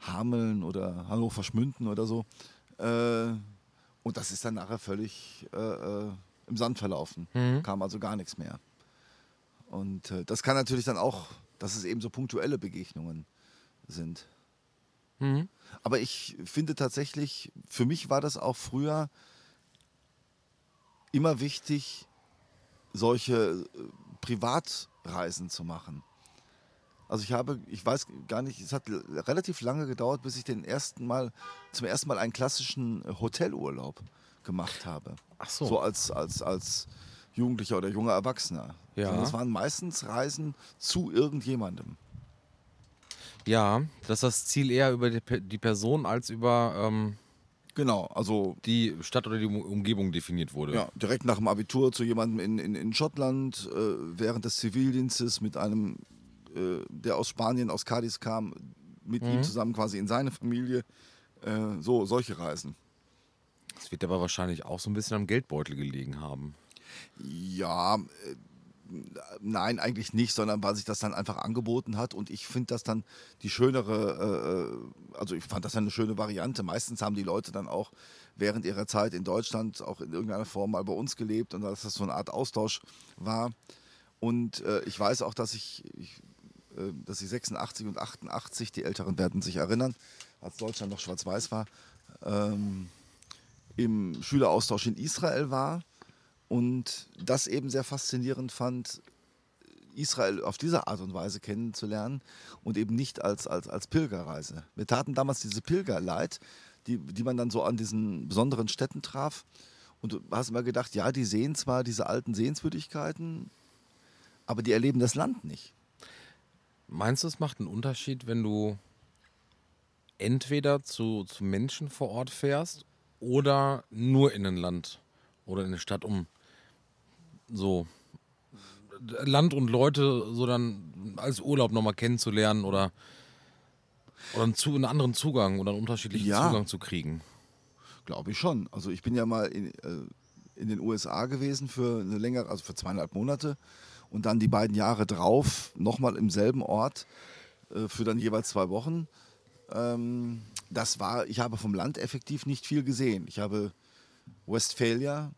Hameln oder Hannover Schmünden oder so. Äh, und das ist dann nachher völlig äh, äh, im Sand verlaufen. Kam also gar nichts mehr. Und äh, das kann natürlich dann auch, dass es eben so punktuelle Begegnungen sind. Mhm. Aber ich finde tatsächlich, für mich war das auch früher immer wichtig, solche äh, Privatreisen zu machen. Also ich habe, ich weiß gar nicht, es hat relativ lange gedauert, bis ich den ersten Mal, zum ersten Mal einen klassischen Hotelurlaub gemacht habe. Ach so. So als, als, als Jugendlicher oder junger Erwachsener. Ja. Sondern Das waren meistens Reisen zu irgendjemandem. Ja, das ist das Ziel eher über die, die Person als über ähm, Genau, also die Stadt oder die Um- Umgebung definiert wurde. ja, direkt nach dem Abitur zu jemandem in, in, in Schottland, äh, während des Zivildienstes mit einem, äh, der aus Spanien, aus Cadiz kam, mit ihm zusammen quasi in seine Familie. Äh, so, solche Reisen. Das wird aber wahrscheinlich auch so ein bisschen am Geldbeutel gelegen haben. Ja, äh, nein, eigentlich nicht, sondern weil sich das dann einfach angeboten hat und ich finde das dann die schönere, äh, also ich fand das eine schöne Variante. Meistens haben die Leute dann auch während ihrer Zeit in Deutschland auch in irgendeiner Form mal bei uns gelebt und dass das so eine Art Austausch war. Und äh, ich weiß auch, dass ich, ich äh, dass ich 86 und 88, die Älteren werden sich erinnern, als Deutschland noch schwarz-weiß war, ähm, im Schüleraustausch in Israel war und das eben sehr faszinierend fand, Israel auf diese Art und Weise kennenzulernen und eben nicht als, als, als Pilgerreise. Wir taten damals diese Pilgerleid, die, die man dann so an diesen besonderen Städten traf. Und du hast immer gedacht, ja, die sehen zwar diese alten Sehenswürdigkeiten, aber die erleben das Land nicht. Meinst du, es macht einen Unterschied, wenn du entweder zu, zu Menschen vor Ort fährst oder nur in ein Land oder in eine Stadt, um so Land und Leute so dann als Urlaub nochmal kennenzulernen oder, oder einen, zu, einen anderen Zugang oder einen unterschiedlichen Ja. Zugang zu kriegen? Glaube ich schon. Also ich bin ja mal in, äh, in den USA gewesen für eine längere, also für zweieinhalb Monate und dann die beiden Jahre drauf nochmal im selben Ort äh, für dann jeweils zwei Wochen. Ähm, das war, ich habe vom Land effektiv nicht viel gesehen. Ich habe Westphalia,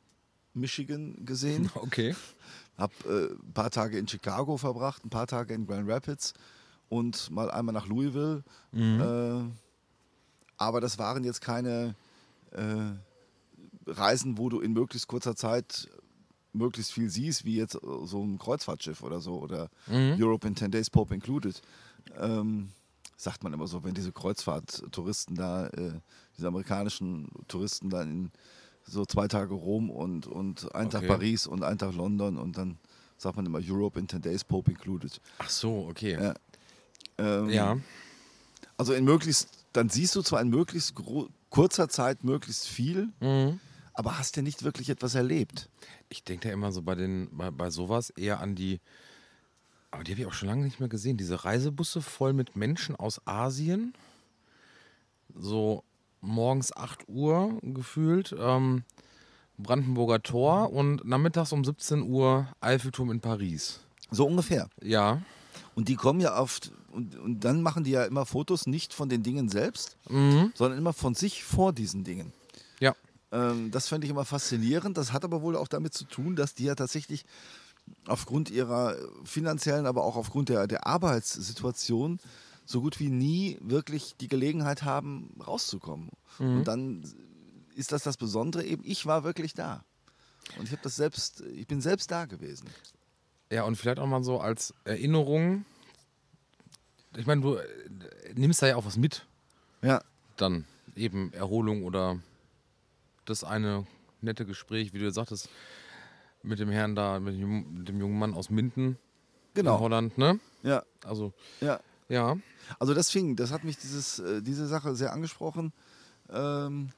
Michigan gesehen, (laughs) Okay. habe äh, ein paar Tage in Chicago verbracht, ein paar Tage in Grand Rapids und mal einmal nach Louisville. Äh, aber das waren jetzt keine äh, Reisen, wo du in möglichst kurzer Zeit möglichst viel siehst, wie jetzt so ein Kreuzfahrtschiff oder so oder Europe in 10 Days Pope Included. Ähm, sagt man immer so, wenn diese Kreuzfahrttouristen da, äh, diese amerikanischen Touristen dann in so zwei Tage Rom und, und einen Tag Okay. Paris und einen Tag London und dann sagt man immer Europe in 10 Days Pope Included. Ach so, okay. Ja. Ähm, Ja. Also in möglichst, dann siehst du zwar in möglichst kurzer Zeit möglichst viel, Mhm. aber hast ja nicht wirklich etwas erlebt. Ich denke ja immer so bei den, bei, bei sowas eher an die, aber die habe ich auch schon lange nicht mehr gesehen, diese Reisebusse voll mit Menschen aus Asien. So morgens 8 Uhr gefühlt, ähm, Brandenburger Tor und nachmittags um 17 Uhr Eiffelturm in Paris. So ungefähr. Ja. Und die kommen ja oft, und, und dann machen die ja immer Fotos nicht von den Dingen selbst, Mhm. sondern immer von sich vor diesen Dingen. Ja. Ähm, das fände ich immer faszinierend. Das hat aber wohl auch damit zu tun, dass die ja tatsächlich aufgrund ihrer finanziellen, aber auch aufgrund der, der Arbeitssituation so gut wie nie wirklich die Gelegenheit haben, rauszukommen. Und dann ist das das Besondere eben, ich war wirklich da. Und ich habe das selbst, ich bin selbst da gewesen. Ja, und vielleicht auch mal so als Erinnerung. Ich meine, du äh, nimmst da ja auch was mit. Ja, dann eben Erholung oder das eine nette Gespräch, wie du sagtest, mit dem Herrn da, mit dem, dem jungen Mann aus Minden in genau. Holland, ne? Ja, Also, ja. ja. Also das fing, das hat mich dieses, äh, diese Sache sehr angesprochen, ähm,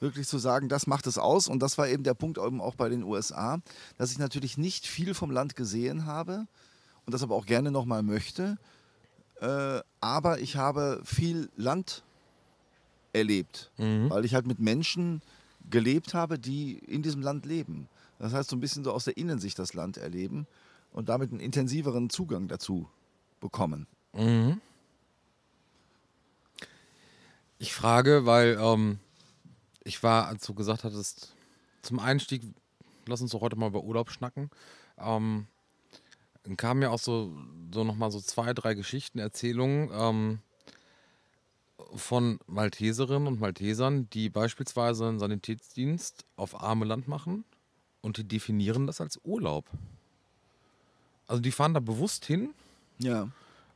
wirklich zu sagen, das macht es aus. Und das war eben der Punkt eben auch bei den USA, dass ich natürlich nicht viel vom Land gesehen habe und das aber auch gerne nochmal möchte. Äh, aber ich habe viel Land erlebt, weil ich halt mit Menschen gelebt habe, die in diesem Land leben. Das heißt, so ein bisschen so aus der Innensicht das Land erleben und damit einen intensiveren Zugang dazu bekommen. Mhm. Ich frage, weil ähm, ich war, als du gesagt hattest, zum Einstieg, lass uns doch heute mal über Urlaub schnacken, ähm, kamen ja auch so, so nochmal so zwei, drei Geschichten, Erzählungen ähm, von Malteserinnen und Maltesern, die beispielsweise einen Sanitätsdienst auf arme Land machen und die definieren das als Urlaub. Also die fahren da bewusst hin Ja.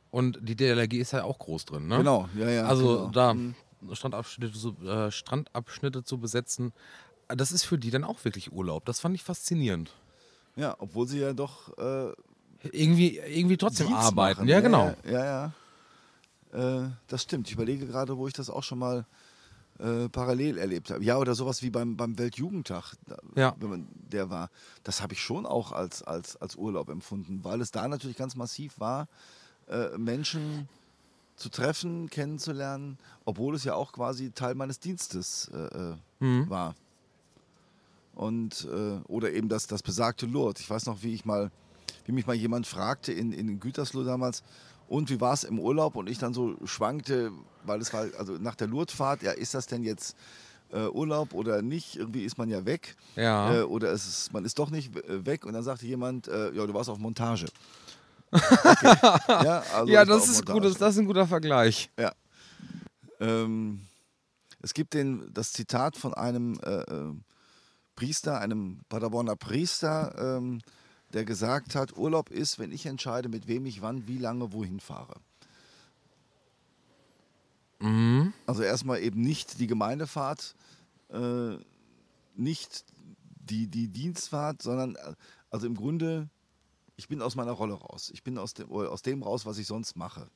und die DLRG ist ja auch groß drin, ne? Genau, ja, ja. Also genau. da Mhm. Strandabschnitte, zu, äh, Strandabschnitte zu besetzen, das ist für die dann auch wirklich Urlaub. Das fand ich faszinierend. Ja, obwohl sie ja doch äh, Irgendwie, irgendwie trotzdem Dienst arbeiten. machen. Ja, genau. Ja, ja. ja. Äh, das stimmt. Ich überlege gerade, wo ich das auch schon mal äh, parallel erlebt habe. Ja, oder sowas wie beim, beim Weltjugendtag, da- Ja. wenn man der war. Das habe ich schon auch als, als, als Urlaub empfunden, weil es da natürlich ganz massiv war, äh, Menschen zu treffen, kennenzulernen, obwohl es ja auch quasi Teil meines Dienstes äh, äh, Mhm. war. Und, äh, oder eben das, das besagte Lourdes. Ich weiß noch, wie ich mal, wie mich mal jemand fragte in, in Gütersloh damals, und wie war es im Urlaub? Und ich dann so schwankte, weil es war, also nach der Lourdesfahrt, ja, ist das denn jetzt äh, Urlaub oder nicht? Irgendwie ist man ja weg. Ja. Äh, oder es ist, man ist doch nicht äh, weg. Und dann sagte jemand, äh, ja, du warst auf Montage. (laughs) Okay. ja, also ja, das ist, Montage. gut, das ist ein guter Vergleich. Ja. Ähm, es gibt den, das Zitat von einem äh, äh, Priester, einem Paderborner Priester, ähm, der gesagt hat, Urlaub ist, wenn ich entscheide, mit wem ich wann, wie lange, wohin fahre. Mhm. Also erstmal eben nicht die Gemeindefahrt, äh, nicht die, die Dienstfahrt, sondern äh, also im Grunde, ich bin aus meiner Rolle raus. Ich bin aus dem, aus dem raus, was ich sonst mache.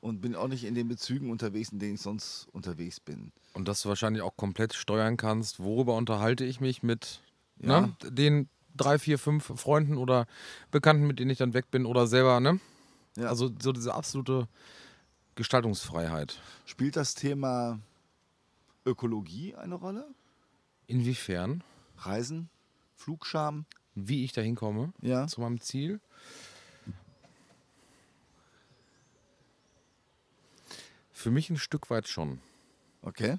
Und bin auch nicht in den Bezügen unterwegs, in denen ich sonst unterwegs bin. Und dass du wahrscheinlich auch komplett steuern kannst, worüber unterhalte ich mich mit Ja. ne, den drei, vier, fünf Freunden oder Bekannten, mit denen ich dann weg bin oder selber, ne? Ja. Also so diese absolute Gestaltungsfreiheit. Spielt das Thema Ökologie eine Rolle? Inwiefern, Reisen? Flugscham? wie ich da hinkomme Ja. zu meinem Ziel. Für mich ein Stück weit schon. Okay.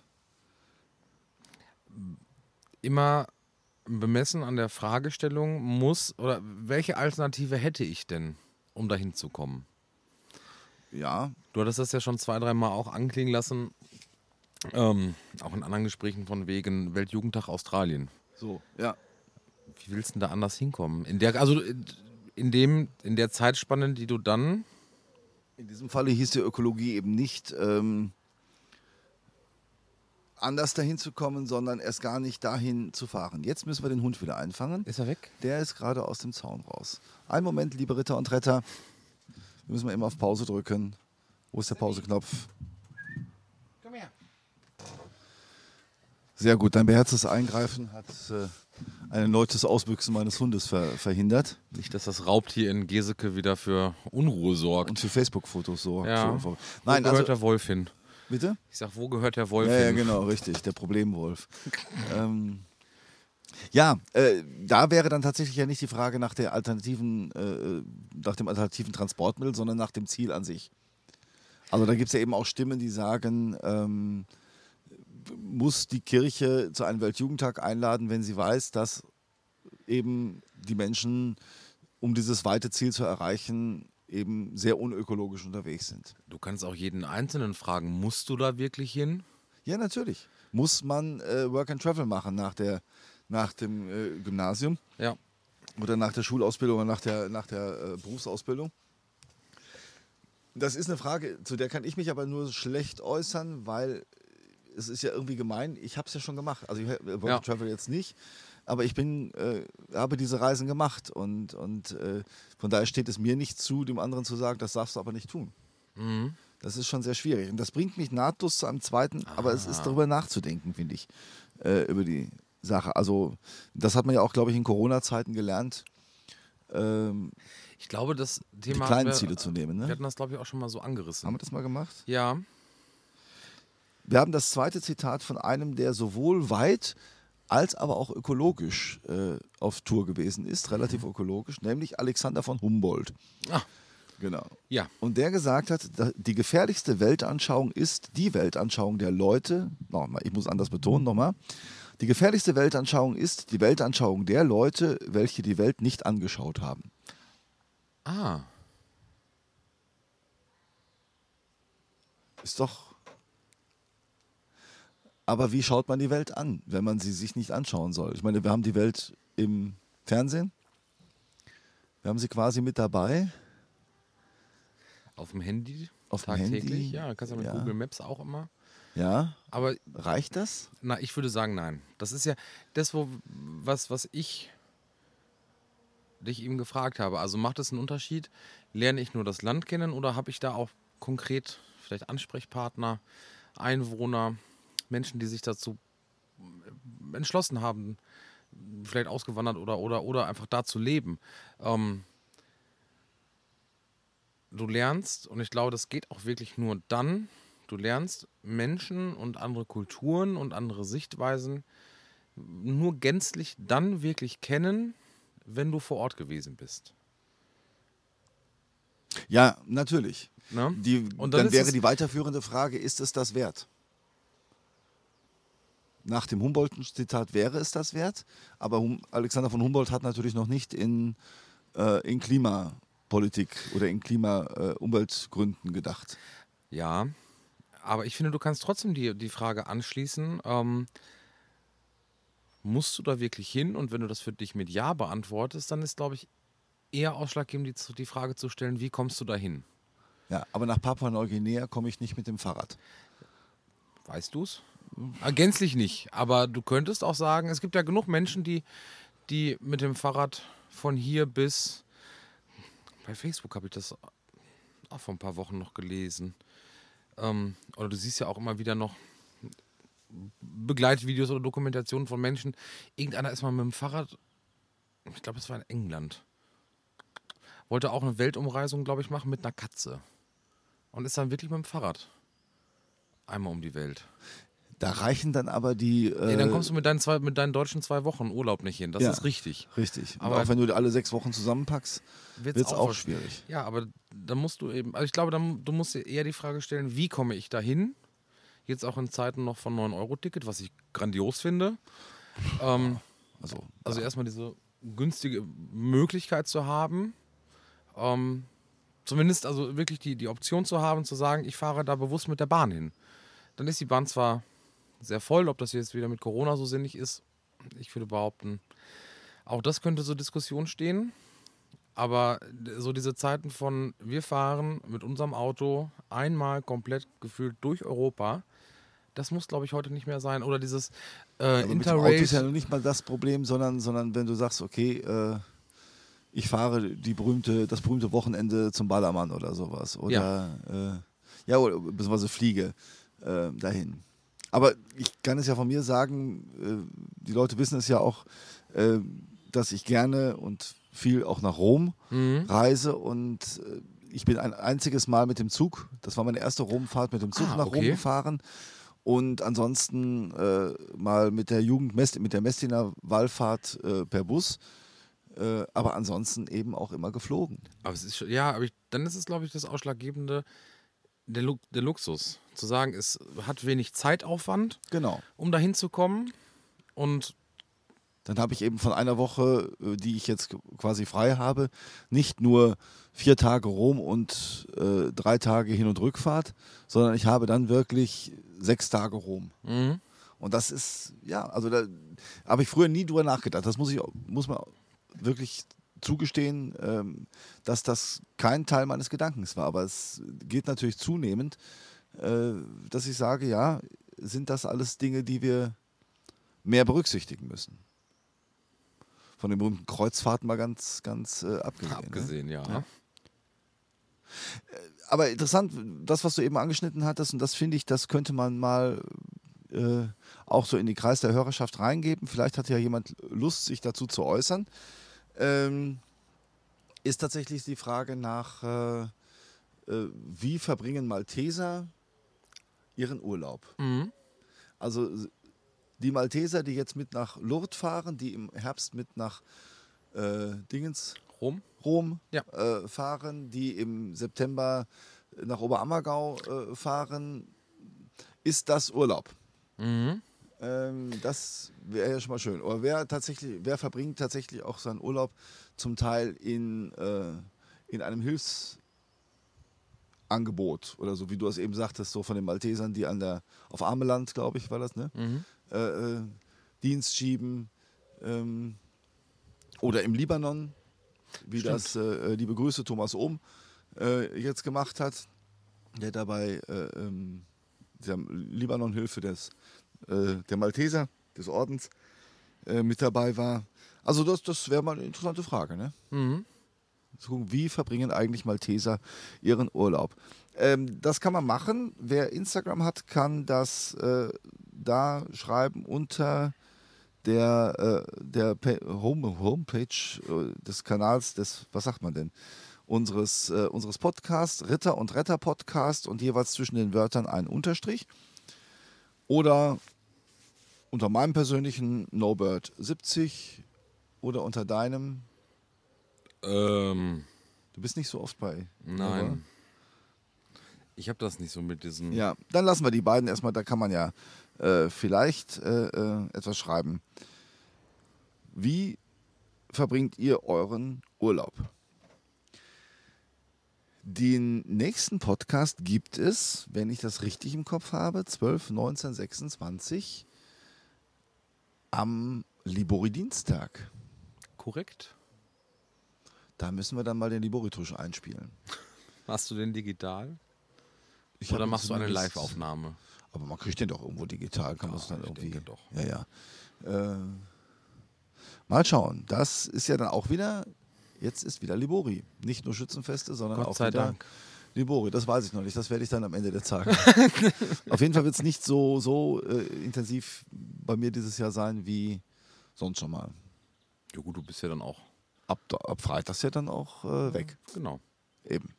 Immer bemessen an der Fragestellung muss oder welche Alternative hätte ich denn, um dahin zu kommen? Ja. Du hattest das ja schon zwei, dreimal auch anklingen lassen, ähm, auch in anderen Gesprächen von wegen Weltjugendtag Australien. So. Ja. Wie willst du denn da anders hinkommen? In der, also in dem, in der Zeitspanne, die du dann In diesem Falle hieß die Ökologie eben nicht ähm, anders dahin zu kommen, sondern erst gar nicht dahin zu fahren. Jetzt müssen wir den Hund wieder einfangen. ist er weg. Der ist gerade aus dem Zaun raus. Einen Moment, liebe Ritter und Retter. Wir müssen mal eben auf Pause drücken. Wo ist der Pauseknopf? Komm her. Sehr gut, dein beherztes Eingreifen hat äh, ein erneutes Ausbüchsen meines Hundes ver verhindert Nicht, dass das Raubtier in Geseke wieder für Unruhe sorgt. und für Facebook-Fotos so. Ja. so- wo Nein, gehört also, der Wolf hin? Bitte? Ich sag, wo gehört der Wolf Ja, ja, hin? genau, richtig, der Problemwolf. (laughs) ähm, ja, äh, da wäre dann tatsächlich ja nicht die Frage nach der alternativen, äh, nach dem alternativen Transportmittel, sondern nach dem Ziel an sich. Also da gibt es ja eben auch Stimmen, die sagen, ähm, muss die Kirche zu einem Weltjugendtag einladen, wenn sie weiß, dass eben die Menschen, um dieses weite Ziel zu erreichen, eben sehr unökologisch unterwegs sind. Du kannst auch jeden Einzelnen fragen, musst du da wirklich hin? Ja, natürlich. Muss man äh, Work and Travel machen nach, der, nach dem äh, Gymnasium Ja. oder nach der Schulausbildung oder nach der, nach der äh, Berufsausbildung? Das ist eine Frage, zu der kann ich mich aber nur schlecht äußern, weil es ist ja irgendwie gemein. Ich habe es ja schon gemacht. Also ich, äh, Work Ja. and Travel jetzt nicht, aber ich bin, äh, habe diese Reisen gemacht und, und äh, von daher steht es mir nicht zu, dem anderen zu sagen, das darfst du aber nicht tun. Mhm. Das ist schon sehr schwierig. Und das bringt mich nahtlos zu einem zweiten, aber es ist Ah. darüber nachzudenken, finde ich, äh, über die Sache. Also, das hat man ja auch, glaube ich, in Corona-Zeiten gelernt, ähm, Ich glaube, das die Thema. kleinen hatten wir- Ziele zu nehmen. Wir Ne? hatten das, glaube ich, auch schon mal so angerissen. Haben wir das mal gemacht? ja. Wir haben das zweite Zitat von einem, der sowohl weit als aber auch ökologisch äh, auf Tour gewesen ist, relativ ökologisch, nämlich Alexander von Humboldt. Ah, Genau. ja. Und der gesagt hat, die gefährlichste Weltanschauung ist die Weltanschauung der Leute, nochmal, ich muss anders betonen, nochmal, die gefährlichste Weltanschauung ist die Weltanschauung der Leute, welche die Welt nicht angeschaut haben. Ah. Ist doch. Aber wie schaut man die Welt an, wenn man sie sich nicht anschauen soll? Ich meine, wir haben die Welt im Fernsehen, Wir haben sie quasi mit dabei. Auf dem Handy? Auf dem tagtäglich? Handy, Ja, kannst du mit ja. Google Maps auch immer. Ja. Aber Reicht das? na, ich würde sagen, nein. Das ist ja das, wo, was, was ich dich eben gefragt habe. Also macht es einen Unterschied? Lerne ich nur das Land kennen oder habe ich da auch konkret vielleicht Ansprechpartner, Einwohner, Menschen, die sich dazu entschlossen haben, vielleicht ausgewandert oder, oder, oder einfach da zu leben? Ähm, du lernst, und ich glaube, das geht auch wirklich nur dann, du lernst Menschen und andere Kulturen und andere Sichtweisen nur gänzlich dann wirklich kennen, wenn du vor Ort gewesen bist. Ja, natürlich. Ne? Die, Und dann wäre die weiterführende Frage, ist es das wert? Nach dem Humboldt-Zitat wäre es das wert, aber hum Alexander von Humboldt hat natürlich noch nicht in, äh, in Klimapolitik oder in Klima-Umweltgründen gedacht. Ja, aber ich finde, du kannst trotzdem die, die Frage anschließen, ähm, musst du da wirklich hin? Und wenn du das für dich mit Ja beantwortest, dann ist, glaube ich, eher ausschlaggebend, die, die Frage zu stellen, wie kommst du dahin? Ja, aber nach Papua-Neuguinea komme ich nicht mit dem Fahrrad. Weißt du es? Gänzlich nicht. Aber du könntest auch sagen, es gibt ja genug Menschen, die, die mit dem Fahrrad von hier bis. Bei Facebook habe ich das auch vor ein paar Wochen noch gelesen. Ähm, oder du siehst ja auch immer wieder noch Begleitvideos oder Dokumentationen von Menschen. Irgendeiner ist mal mit dem Fahrrad, ich glaube, es war in England, wollte auch eine Weltumreisung, glaube ich, machen mit einer Katze. Und ist dann wirklich mit dem Fahrrad einmal um die Welt. Da reichen dann aber die. Äh, Nee, dann kommst du mit deinen, zwei, mit deinen deutschen zwei Wochen Urlaub nicht hin. Das Ja. ist richtig. Richtig. Aber- auch wenn du alle sechs Wochen zusammenpackst, wird es auch ver- schwierig. Ja, aber da musst du eben, also ich glaube, dann, du musst dir eher die Frage stellen, wie komme ich dahin? Jetzt auch in Zeiten noch von 9-Euro-Ticket, was ich grandios finde. Ähm, Also, also erstmal diese günstige Möglichkeit zu haben, ähm, zumindest also wirklich die, die Option zu haben, zu sagen, ich fahre da bewusst mit der Bahn hin. Dann ist die Bahn zwar sehr voll, ob das jetzt wieder mit Corona so sinnig ist, ich würde behaupten, auch das könnte zur Diskussion stehen. Aber so diese Zeiten von, wir fahren mit unserem Auto einmal komplett gefühlt durch Europa, das muss, glaube ich, heute nicht mehr sein. Oder dieses äh, Auto Interrail. ist ja noch nicht mal das Problem, sondern, sondern wenn du sagst, okay, äh, ich fahre die berühmte, das berühmte Wochenende zum Ballermann oder sowas. Oder ja, äh, ja oder beziehungsweise fliege äh, dahin. Aber ich kann es ja von mir sagen, äh, die Leute wissen es ja auch, äh, dass ich gerne und viel auch nach Rom Mhm. reise und äh, ich bin ein einziges Mal mit dem Zug, das war meine erste Romfahrt, mit dem Zug Ah, nach Rom okay. gefahren und ansonsten äh, mal mit der Jugend, mit der Messdiener Wallfahrt äh, per Bus, äh, aber ansonsten eben auch immer geflogen. Aber es ist schon, ja, aber ich, dann ist es, glaube ich, das Ausschlaggebende, der, Lu der Luxus. Zu sagen, es hat wenig Zeitaufwand, Genau. um dahin zu kommen. Und Dann habe ich eben von einer Woche, äh, die ich jetzt quasi frei habe, nicht nur vier Tage Rom und äh, drei Tage Hin- und Rückfahrt, sondern ich habe dann wirklich sechs Tage Rom. mhm. Und das ist, ja, also da habe ich früher nie drüber nachgedacht. Das muss ich, muss man wirklich zugestehen, ähm, dass das kein Teil meines Gedankens war. Aber es geht natürlich zunehmend, äh, dass ich sage, ja, sind das alles Dinge, die wir mehr berücksichtigen müssen. Von den berühmten Kreuzfahrten mal ganz, ganz äh, abgesehen. Ne? abgesehen, ja. Ja. aber interessant, das, was du eben angeschnitten hattest, und das finde ich, das könnte man mal äh, auch so in den Kreis der Hörerschaft reingeben. Vielleicht hat ja jemand Lust, sich dazu zu äußern. Ähm, ist tatsächlich die Frage nach, äh, äh, wie verbringen Malteser ihren Urlaub? Mhm. Also die Malteser, die jetzt mit nach Lourdes fahren, die im Herbst mit nach äh, Dingens, Rom? Rom Ja. äh, fahren, die im September nach Oberammergau äh, fahren, ist das Urlaub. Mhm. Ähm, das wäre ja schon mal schön. Oder wer tatsächlich, wer verbringt tatsächlich auch seinen Urlaub zum Teil in, äh, in einem Hilfsangebot oder so, wie du es eben sagtest, so von den Maltesern, die an der auf Ameland, glaube ich, war das, ne? Mhm. Äh, äh, Dienst schieben ähm, oder im Libanon. wie Stimmt. das äh, liebe Grüße Thomas Ohm äh, jetzt gemacht hat, der dabei äh, ähm, der Libanon-Hilfe des äh, der Malteser des Ordens äh, mit dabei war. Also das, das wäre mal eine interessante Frage, ne? Mhm. Wie verbringen eigentlich Malteser ihren Urlaub? Ähm, das kann man machen. Wer Instagram hat, kann das äh, da schreiben unter der, äh, der Home, Homepage äh, des Kanals des, was sagt man denn, unseres, äh, unseres Podcasts, Ritter und Retter Podcast und jeweils zwischen den Wörtern ein Unterstrich. Oder unter meinem persönlichen Nobird70 oder unter deinem. Ähm, Du bist nicht so oft bei. nein. Ich habe das nicht so mit diesen. Ja, dann lassen wir die beiden erstmal, da kann man ja äh, vielleicht äh, äh, etwas schreiben. Wie verbringt ihr euren Urlaub? Den nächsten Podcast gibt es, wenn ich das richtig im Kopf habe, 12, 19, 26 am Libori-Dienstag. Korrekt. Da müssen wir dann mal den Libori-Tusch einspielen. Hast du den digital? Ich Oder machst du eine Live-Aufnahme? Aber man kriegt den doch irgendwo digital, kann man es dann ich irgendwie. denke doch. Ja, ja. Äh, mal schauen. Das ist ja dann auch wieder, jetzt ist wieder Libori. Nicht nur Schützenfeste, sondern Gott auch sei wieder Dank. Libori. Das weiß ich noch nicht. Das werde ich dann am Ende der Tage. (laughs) Auf jeden Fall wird es nicht so, so äh, intensiv bei mir dieses Jahr sein wie sonst schon mal. Ja gut, du bist ja dann auch. Ab, ab Freitag ist ja dann auch äh, weg. Genau. Eben.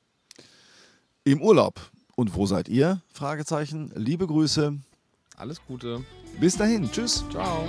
Im Urlaub. Und wo seid ihr? Fragezeichen. Liebe Grüße. Alles Gute. Bis dahin. Tschüss. Ciao.